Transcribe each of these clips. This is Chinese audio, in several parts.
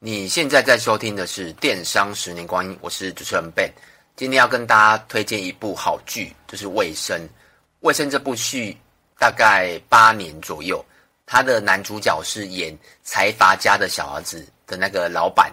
你现在在收听的是《电商十年光阴》，我是主持人 Ben。今天要跟大家推荐一部好剧，就是《卫生》。《卫生》这部剧大概八年左右，他的男主角是演财阀家的小儿子的那个老板。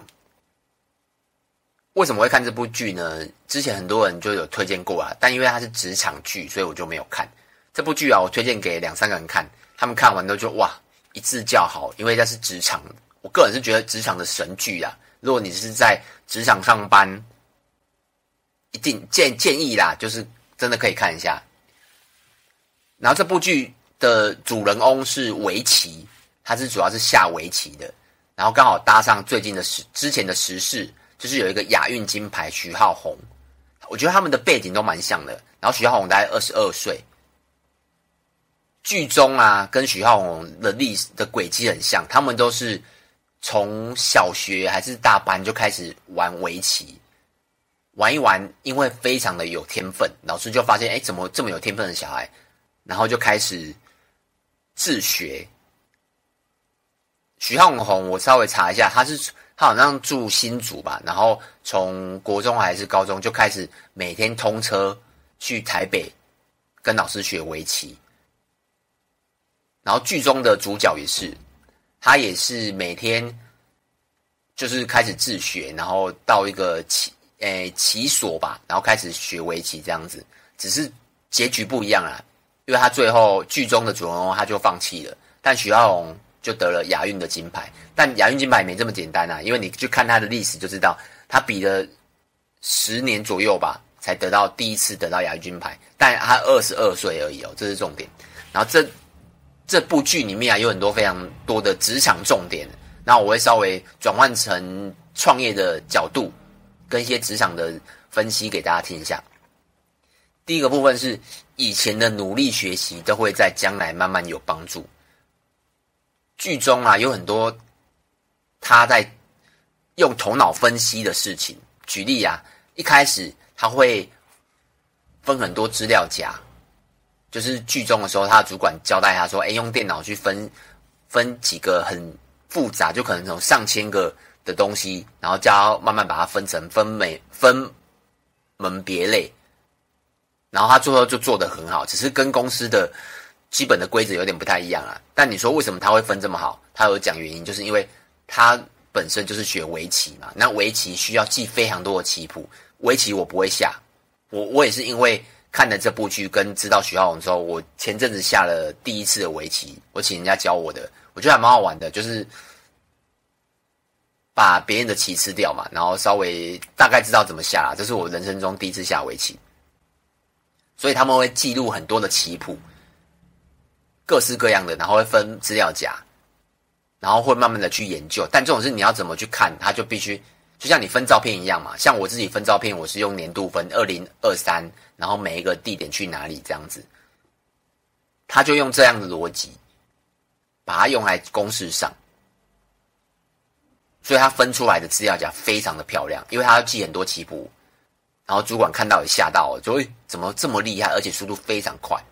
为什么会看这部剧呢？之前很多人就有推荐过啊，但因为它是职场剧，所以我就没有看这部剧啊。我推荐给两三个人看，他们看完都就哇一致叫好，因为它是职场。我个人是觉得职场的神剧啊，如果你是在职场上班，一定建建议啦，就是真的可以看一下。然后这部剧的主人翁是围棋，他是主要是下围棋的，然后刚好搭上最近的时之前的时事，就是有一个亚运金牌徐浩宏，我觉得他们的背景都蛮像的。然后徐浩宏大概二十二岁，剧中啊跟徐浩宏的历史的轨迹很像，他们都是。从小学还是大班就开始玩围棋，玩一玩，因为非常的有天分，老师就发现，哎，怎么这么有天分的小孩，然后就开始自学。徐浩宏，我稍微查一下，他是他好像住新竹吧，然后从国中还是高中就开始每天通车去台北跟老师学围棋，然后剧中的主角也是。他也是每天就是开始自学，然后到一个棋诶棋所吧，然后开始学围棋这样子。只是结局不一样啦，因为他最后剧中的主人公他就放弃了，但许浩宏就得了亚运的金牌。但亚运金牌没这么简单啊，因为你去看他的历史就知道，他比了十年左右吧，才得到第一次得到亚运金牌。但他二十二岁而已哦，这是重点。然后这。这部剧里面啊，有很多非常多的职场重点，那我会稍微转换成创业的角度，跟一些职场的分析给大家听一下。第一个部分是以前的努力学习都会在将来慢慢有帮助。剧中啊，有很多他在用头脑分析的事情，举例啊，一开始他会分很多资料夹。就是剧中的时候，他的主管交代他说：“哎，用电脑去分分几个很复杂，就可能从上千个的东西，然后叫慢慢把它分成分美分门别类。然后他最后就做得很好，只是跟公司的基本的规则有点不太一样啊。但你说为什么他会分这么好？他有讲原因，就是因为他本身就是学围棋嘛。那围棋需要记非常多的棋谱，围棋我不会下，我我也是因为。”看了这部剧跟知道徐浩宏之后，我前阵子下了第一次的围棋，我请人家教我的，我觉得还蛮好玩的，就是把别人的棋吃掉嘛，然后稍微大概知道怎么下啦。这是我人生中第一次下围棋，所以他们会记录很多的棋谱，各式各样的，然后会分资料夹，然后会慢慢的去研究。但这种事你要怎么去看，他就必须。就像你分照片一样嘛，像我自己分照片，我是用年度分二零二三，然后每一个地点去哪里这样子，他就用这样的逻辑，把它用来公式上，所以他分出来的资料夹非常的漂亮，因为他要记很多棋谱，然后主管看到也吓到了，就会怎么这么厉害，而且速度非常快。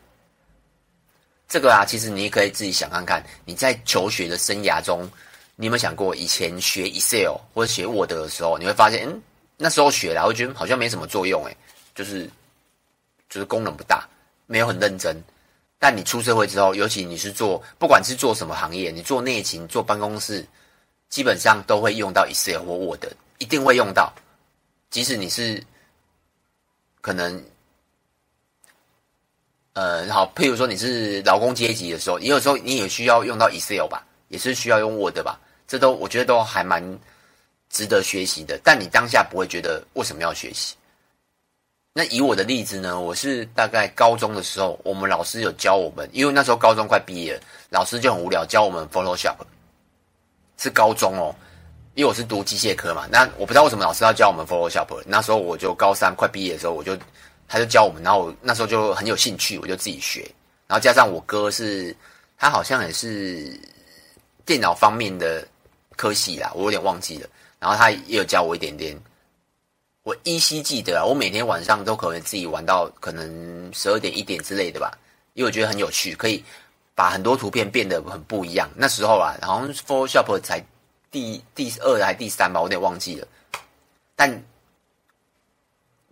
这个啊，其实你也可以自己想看看，你在求学的生涯中。你有没有想过，以前学 Excel 或者学 Word 的时候，你会发现，嗯，那时候学了，我觉得好像没什么作用，诶，就是就是功能不大，没有很认真。但你出社会之后，尤其你是做，不管是做什么行业，你做内勤、做办公室，基本上都会用到 Excel 或 Word，一定会用到。即使你是可能，呃，好，譬如说你是劳工阶级的时候，你有时候你也需要用到 Excel 吧。也是需要用 Word 吧，这都我觉得都还蛮值得学习的。但你当下不会觉得为什么要学习？那以我的例子呢，我是大概高中的时候，我们老师有教我们，因为那时候高中快毕业，老师就很无聊教我们 Photoshop。是高中哦，因为我是读机械科嘛。那我不知道为什么老师要教我们 Photoshop。那时候我就高三快毕业的时候，我就他就教我们，然后我那时候就很有兴趣，我就自己学。然后加上我哥是，他好像也是。电脑方面的科系啦，我有点忘记了。然后他也有教我一点点，我依稀记得啊，我每天晚上都可能自己玩到可能十二点一点之类的吧，因为我觉得很有趣，可以把很多图片变得很不一样。那时候啊，好像 Photoshop 才第第二还第三吧，我有点忘记了。但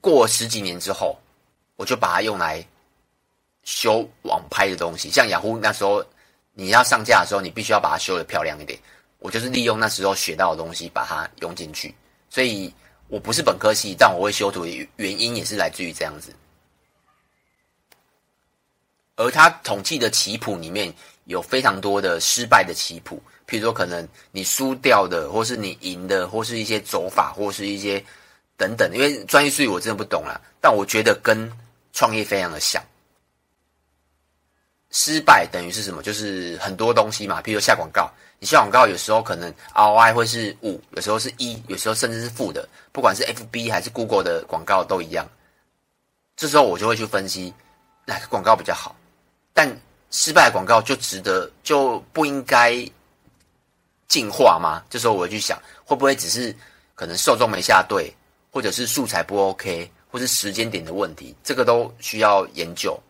过十几年之后，我就把它用来修网拍的东西，像雅虎那时候你要上架的时候，你必须要把它修的漂亮一点。我就是利用那时候学到的东西，把它用进去。所以我不是本科系，但我会修图的原因也是来自于这样子。而他统计的棋谱里面有非常多的失败的棋谱，譬如说可能你输掉的，或是你赢的，或是一些走法，或是一些等等。因为专业术语我真的不懂啦，但我觉得跟创业非常的像。失败等于是什么？就是很多东西嘛，譬如下广告，你下广告有时候可能 ROI 会是五，有时候是一，有时候甚至是负的，不管是 FB 还是 Google 的广告都一样。这时候我就会去分析哪个广告比较好。但失败广告就值得就不应该进化吗？这时候我会去想，会不会只是可能受众没下对，或者是素材不 OK，或是时间点的问题？这个都需要研究。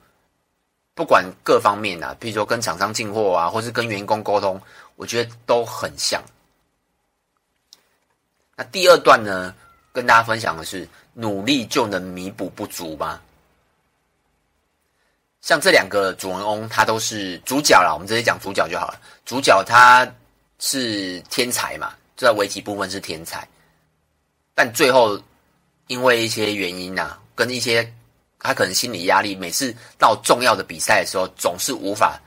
不管各方面啊，比如说跟厂商进货啊，或是跟员工沟通，我觉得都很像。那第二段呢，跟大家分享的是：努力就能弥补不足吗？像这两个主人翁，他都是主角啦。我们直接讲主角就好了。主角他是天才嘛，就在围棋部分是天才，但最后因为一些原因啊，跟一些他可能心理压力，每次到重要的比赛的时候，总是无法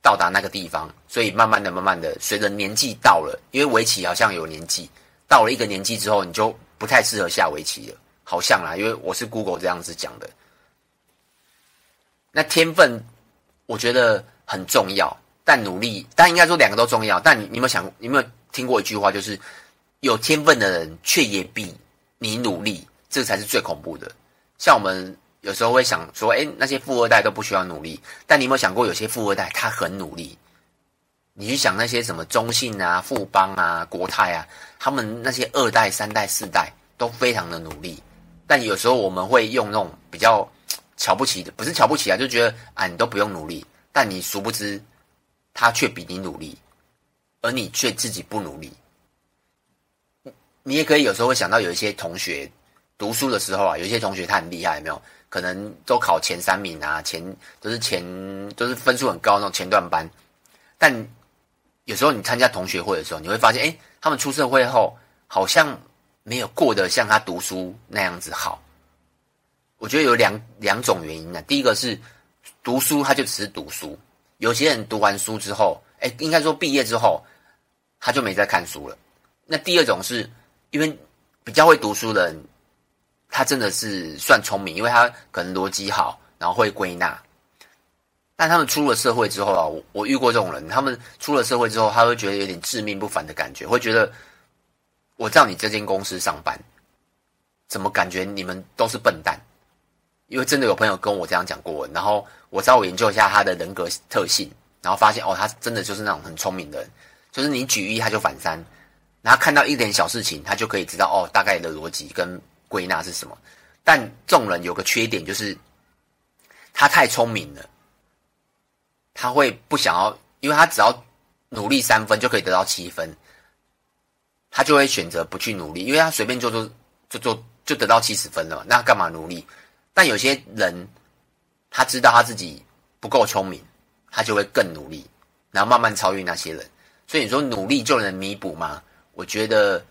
到达那个地方，所以慢慢的、慢慢的，随着年纪到了，因为围棋好像有年纪，到了一个年纪之后，你就不太适合下围棋了，好像啦，因为我是 Google 这样子讲的。那天分，我觉得很重要，但努力，但应该说两个都重要。但你，有没有想，你有没有听过一句话，就是有天分的人却也比你努力，这个才是最恐怖的。像我们有时候会想说，诶，那些富二代都不需要努力，但你有没有想过，有些富二代他很努力？你去想那些什么中信啊、富邦啊、国泰啊，他们那些二代、三代、四代都非常的努力，但有时候我们会用那种比较。瞧不起的不是瞧不起啊，就觉得啊，你都不用努力，但你殊不知，他却比你努力，而你却自己不努力。你也可以有时候会想到有一些同学读书的时候啊，有一些同学他很厉害，有没有？可能都考前三名啊，前都是前都是分数很高那种前段班，但有时候你参加同学会的时候，你会发现，哎，他们出社会后好像没有过得像他读书那样子好。我觉得有两两种原因呢。第一个是读书，他就只是读书。有些人读完书之后，哎，应该说毕业之后，他就没再看书了。那第二种是因为比较会读书的人，他真的是算聪明，因为他可能逻辑好，然后会归纳。但他们出了社会之后啊，我我遇过这种人，他们出了社会之后，他会觉得有点致命不凡的感觉，会觉得我在你这间公司上班，怎么感觉你们都是笨蛋？因为真的有朋友跟我这样讲过，然后我稍微研究一下他的人格特性，然后发现哦，他真的就是那种很聪明的人，就是你举一他就反三，然后看到一点小事情，他就可以知道哦，大概的逻辑跟归纳是什么。但众人有个缺点就是他太聪明了，他会不想要，因为他只要努力三分就可以得到七分，他就会选择不去努力，因为他随便做做就做就得到七十分了，那干嘛努力？但有些人，他知道他自己不够聪明，他就会更努力，然后慢慢超越那些人。所以你说努力就能弥补吗？我觉得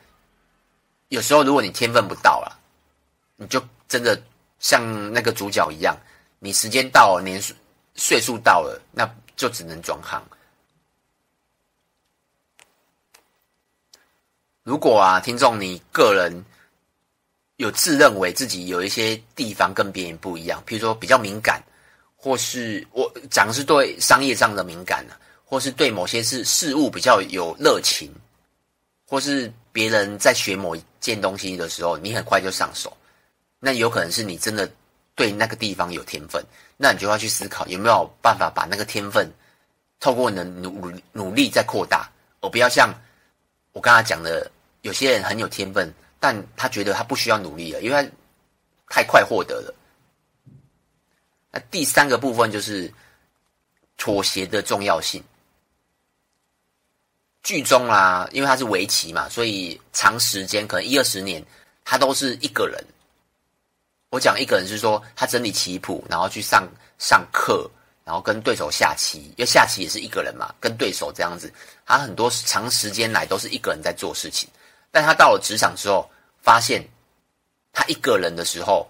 有时候如果你天分不到了，你就真的像那个主角一样，你时间到了，年岁岁数到了，那就只能转行。如果啊，听众你个人。有自认为自己有一些地方跟别人不一样，譬如说比较敏感，或是我讲是对商业上的敏感呢，或是对某些事事物比较有热情，或是别人在学某一件东西的时候，你很快就上手，那有可能是你真的对那个地方有天分，那你就要去思考有没有办法把那个天分透过你的努努力再扩大，而不要像我刚才讲的，有些人很有天分。但他觉得他不需要努力了，因为他太快获得了。那第三个部分就是妥协的重要性。剧中啊，因为他是围棋嘛，所以长时间可能一二十年，他都是一个人。我讲一个人是说，他整理棋谱，然后去上上课，然后跟对手下棋，因为下棋也是一个人嘛，跟对手这样子，他很多长时间来都是一个人在做事情。但他到了职场之后，发现他一个人的时候，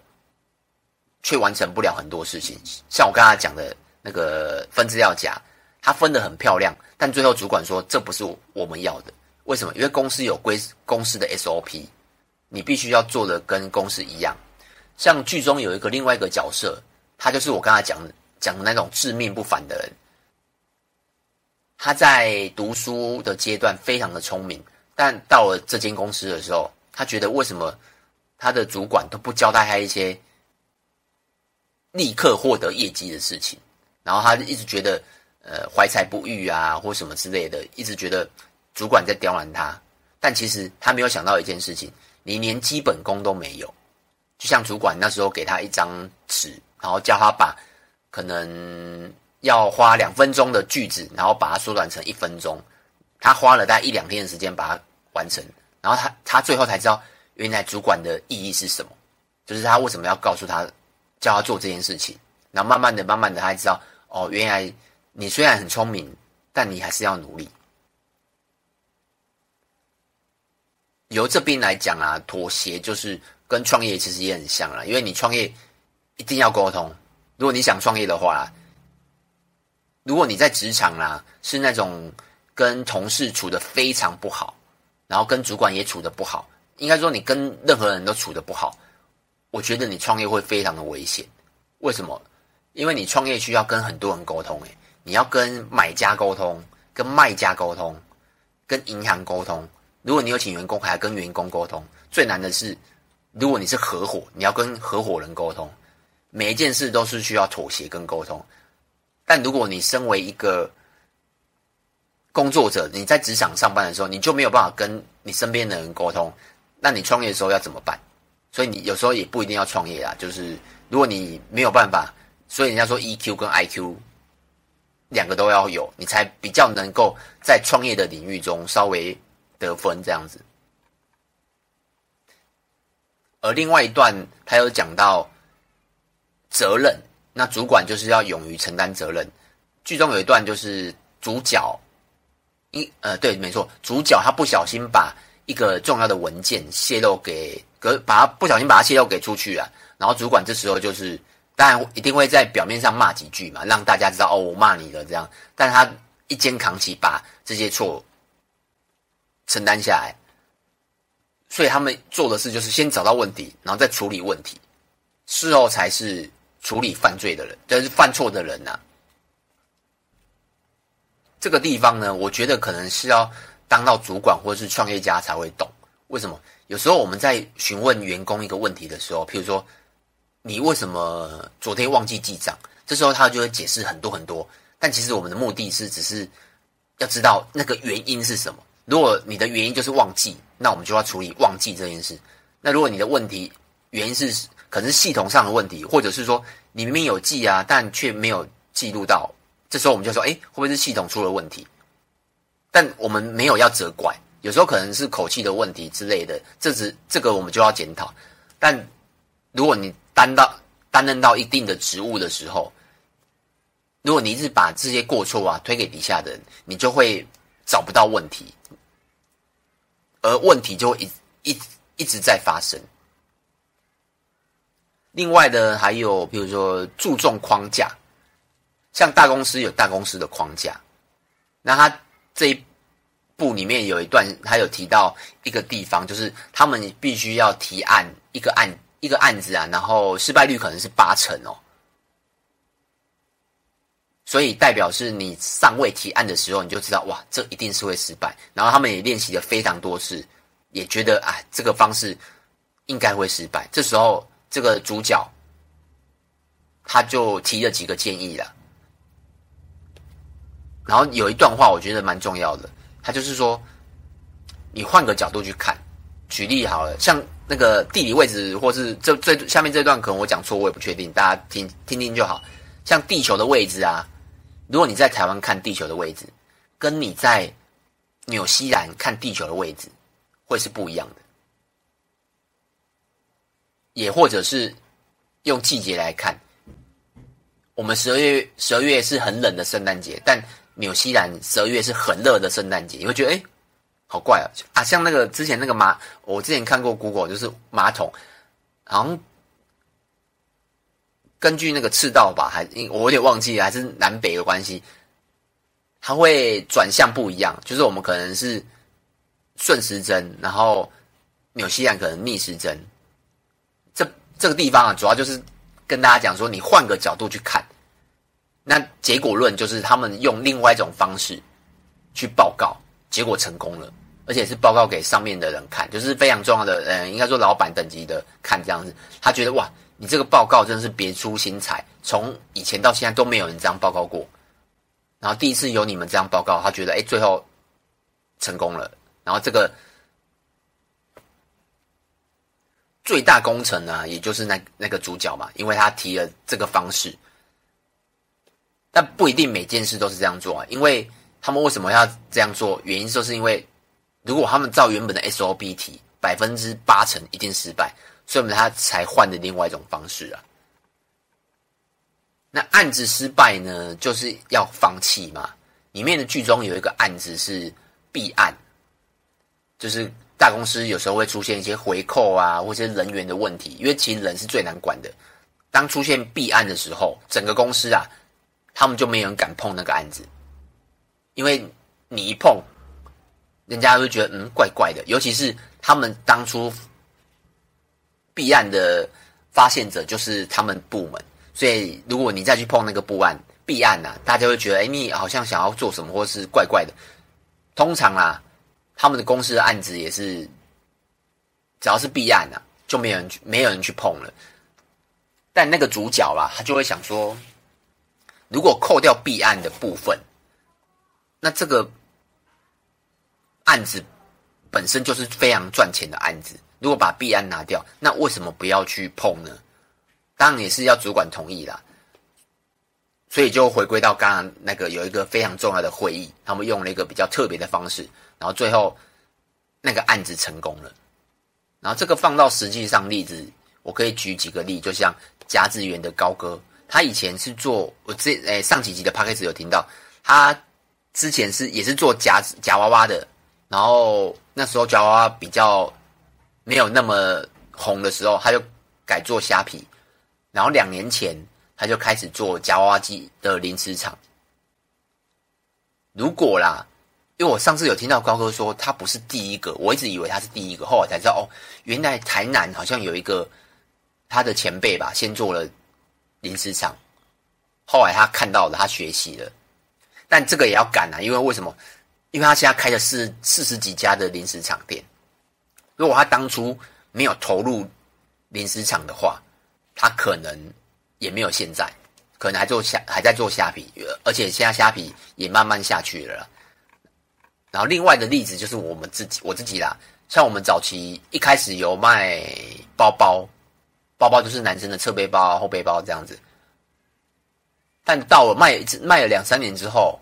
却完成不了很多事情。像我刚才讲的那个分资料夹，他分的很漂亮。但最后主管说，这不是我们要的，为什么？因为公司有规公司的 SOP，你必须要做的跟公司一样。像剧中有一个另外一个角色，他就是我刚才讲讲的那种自命不凡的人。他在读书的阶段非常的聪明，但到了这间公司的时候，他觉得为什么他的主管都不交代他一些立刻获得业绩的事情，然后他一直觉得。呃，怀才不遇啊，或什么之类的，一直觉得主管在刁难他，但其实他没有想到一件事情，你连基本功都没有。就像主管那时候给他一张纸，然后叫他把可能要花两分钟的句子，然后把它缩短成一分钟，他花了大概一两天的时间把它完成，然后他他最后才知道，原来主管的意义是什么，就是他为什么要告诉他叫他做这件事情，然后慢慢的、慢慢的，他知道哦，原来。你虽然很聪明，但你还是要努力。由这边来讲啊，妥协就是跟创业其实也很像啦，因为你创业一定要沟通。如果你想创业的话，如果你在职场啦是那种跟同事处得非常不好，然后跟主管也处得不好，应该说你跟任何人都处得不好，我觉得你创业会非常的危险。为什么？因为你创业需要跟很多人沟通，诶。你要跟买家沟通，跟卖家沟通，跟银行沟通。如果你有请员工，还要跟员工沟通。最难的是，如果你是合伙，你要跟合伙人沟通。每一件事都是需要妥协跟沟通。但如果你身为一个工作者，你在职场上班的时候，你就没有办法跟你身边的人沟通。那你创业的时候要怎么办？所以你有时候也不一定要创业啊。就是如果你没有办法，所以人家说 EQ 跟 IQ。两个都要有，你才比较能够在创业的领域中稍微得分这样子。而另外一段，他有讲到责任，那主管就是要勇于承担责任。剧中有一段就是主角，一呃对，没错，主角他不小心把一个重要的文件泄露给，把他不小心把它泄露给出去了，然后主管这时候就是。当然一定会在表面上骂几句嘛，让大家知道哦，我骂你了这样。但他一肩扛起，把这些错承担下来。所以他们做的事就是先找到问题，然后再处理问题，事后才是处理犯罪的人，就是犯错的人呐、这个地方呢，我觉得可能是要当到主管或者是创业家才会懂。为什么？有时候我们在询问员工一个问题的时候，譬如说。你为什么昨天忘记记账？这时候他就会解释很多很多，但其实我们的目的是只是要知道那个原因是什么。如果你的原因就是忘记，那我们就要处理忘记这件事。那如果你的问题原因是可能是系统上的问题，或者是说你明明有记啊，但却没有记录到，这时候我们就说，哎，会不会是系统出了问题？但我们没有要责怪，有时候可能是口气的问题之类的，这只这个我们就要检讨。但如果你担到担任到一定的职务的时候，如果你一直把这些过错啊推给底下的人，你就会找不到问题，而问题就会一一一直在发生。另外的还有，比如说注重框架，像大公司有大公司的框架，那他这一部里面有一段，他有提到一个地方，就是他们必须要提案一个案。一个案子啊，然后失败率可能是八成哦，所以代表是你尚未提案的时候，你就知道哇，这一定是会失败。然后他们也练习了非常多次，也觉得啊，这个方式应该会失败。这时候，这个主角他就提了几个建议了。然后有一段话，我觉得蛮重要的，他就是说，你换个角度去看，举例好了，像。那个地理位置，或是这最下面这段可能我讲错，我也不确定，大家听听听就好。像地球的位置啊，如果你在台湾看地球的位置，跟你在纽西兰看地球的位置会是不一样的，也或者是用季节来看，我们十二月十二月是很冷的圣诞节，但纽西兰十二月是很热的圣诞节，你会觉得诶好怪啊！啊，像那个之前那个马，我之前看过 Google，就是马桶，好像根据那个赤道吧，还我有点忘记了，还是南北的关系。它会转向不一样，就是我们可能是顺时针，然后纽西兰可能逆时针。这这个地方啊，主要就是跟大家讲说，你换个角度去看，那结果论就是他们用另外一种方式去报告，结果成功了，而且是报告给上面的人看，就是非常重要的，嗯，应该说老板等级的看这样子，他觉得哇，你这个报告真的是别出心裁，从以前到现在都没有人这样报告过。然后第一次有你们这样报告，他觉得哎，最后成功了。然后这个最大功臣呢，也就是那那个主角嘛，因为他提了这个方式，但不一定每件事都是这样做啊。因为他们为什么要这样做？原因就是因为如果他们照原本的 SOP 提，百分之八成一定失败，所以他才换的另外一种方式啊。那案子失败呢，就是要放弃嘛。里面的剧中有一个案子是弊案，就是大公司有时候会出现一些回扣啊，或者人员的问题，因为其实人是最难管的。当出现弊案的时候，整个公司啊，他们就没有人敢碰那个案子，因为你一碰，人家会觉得嗯怪怪的。尤其是他们当初弊案的发现者，就是他们部门。所以，如果你再去碰那个部案、弊案啊，大家会觉得，哎，你好像想要做什么，或是怪怪的。通常啊，他们的公司的案子也是，只要是弊案啊，就没有人去，没有人去碰了。但那个主角啦，他就会想说，如果扣掉弊案的部分，那这个案子本身就是非常赚钱的案子。如果把弊案拿掉，那为什么不要去碰呢？当然也是要主管同意啦，所以就回归到刚刚那个有一个非常重要的会议，他们用了一个比较特别的方式，然后最后那个案子成功了。然后这个放到实际上例子，我可以举几个例，就像甲子园的高哥，他以前是做我这诶上几集的 podcast 有听到，他之前是也是做夹夹娃娃的，然后那时候夹娃娃比较没有那么红的时候，他就改做虾皮。然后两年前，他就开始做夹娃娃机的零食厂。如果啦，因为我上次有听到高哥说他不是第一个，我一直以为他是第一个，后来才知道哦，原来台南好像有一个他的前辈吧，先做了零食厂，后来他看到了，他学习了。但这个也要赶啊，因为为什么？因为他现在开了四四十几家的零食厂店。如果他当初没有投入零食厂的话，他可能也没有现在，可能还做虾，还在做虾皮，而且现在虾皮也慢慢下去了。然后另外的例子就是我们自己，我自己啦，像我们早期一开始有卖包包，包包就是男生的侧背包、后背包这样子，但到了卖卖了两三年之后，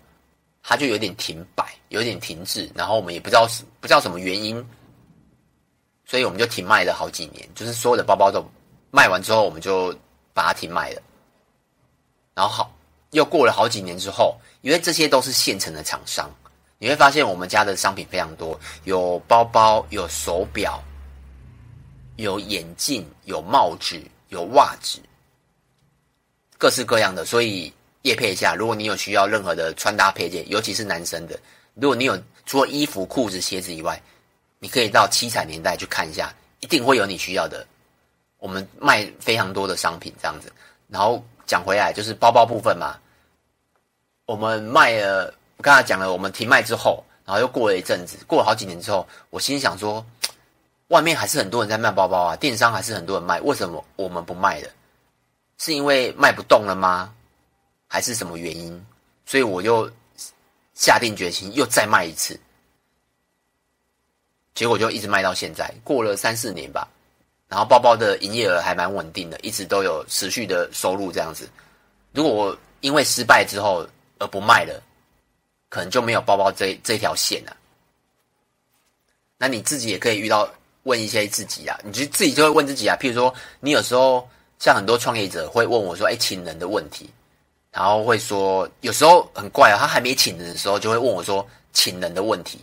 他就有点停摆，有点停滞，然后我们也不知道是不知道什么原因，所以我们就停卖了好几年，就是所有的包包都。卖完之后，我们就把它停卖了。然后好，又过了好几年之后，因为这些都是现成的厂商，你会发现我们家的商品非常多，有包包，有手表，有眼镜，有帽子，有袜子，各式各样的。所以业配一下，如果你有需要任何的穿搭配件，尤其是男生的，如果你有除了衣服、裤子、鞋子以外，你可以到七彩年代去看一下，一定会有你需要的。我们卖非常多的商品这样子，然后讲回来就是包包部分嘛。我们卖了，我刚才讲了，我们停卖之后，然后又过了一阵子，过了好几年之后，我心想说，外面还是很多人在卖包包啊，电商还是很多人卖，为什么我们不卖了？是因为卖不动了吗？还是什么原因？所以我就下定决心又再卖一次，结果就一直卖到现在，过了三四年吧。然后包包的营业额还蛮稳定的，一直都有持续的收入这样子。如果我因为失败之后而不卖了，可能就没有包包这这条线了。那你自己也可以遇到问一些自己啊，你就自己就会问自己啊。譬如说，你有时候像很多创业者会问我说：“哎，请人的问题。”然后会说，有时候很怪啊，他还没请人的时候，就会问我说：“请人的问题。”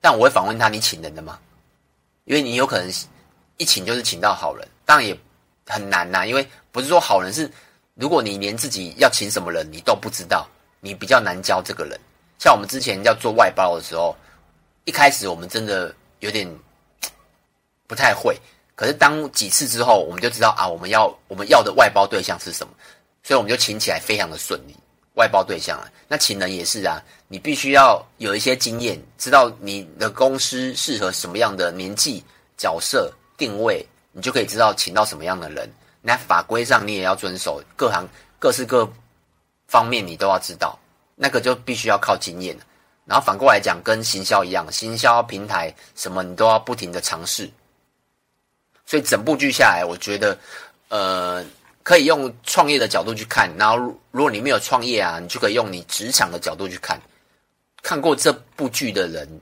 但我会反问他：“你请人的吗？”因为你有可能一请就是请到好人，当然也很难呐。因为不是说好人是，如果你连自己要请什么人你都不知道，你比较难教这个人。像我们之前要做外包的时候，一开始我们真的有点不太会，可是当几次之后，我们就知道啊，我们要我们要的外包对象是什么，所以我们就请起来非常的顺利。外包对象啊，那请人也是啊，你必须要有一些经验，知道你的公司适合什么样的年纪、角色、定位，你就可以知道请到什么样的人。那法规上你也要遵守，各行各式各方面你都要知道。那个就必须要靠经验，然后反过来讲，跟行销一样，行销平台什么你都要不停的尝试。所以整部剧下来，我觉得，呃，可以用创业的角度去看，然后如果你没有创业啊，你就可以用你职场的角度去看。看过这部剧的人，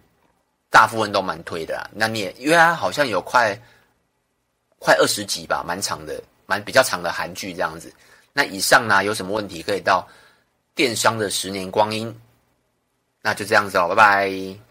大部分都蛮推的啦。那你也因为它好像有快快二十集吧，蛮长的，蛮比较长的韩剧这样子。那以上呢，有什么问题可以到。电商的十年光阴，那就这样子哦，拜拜。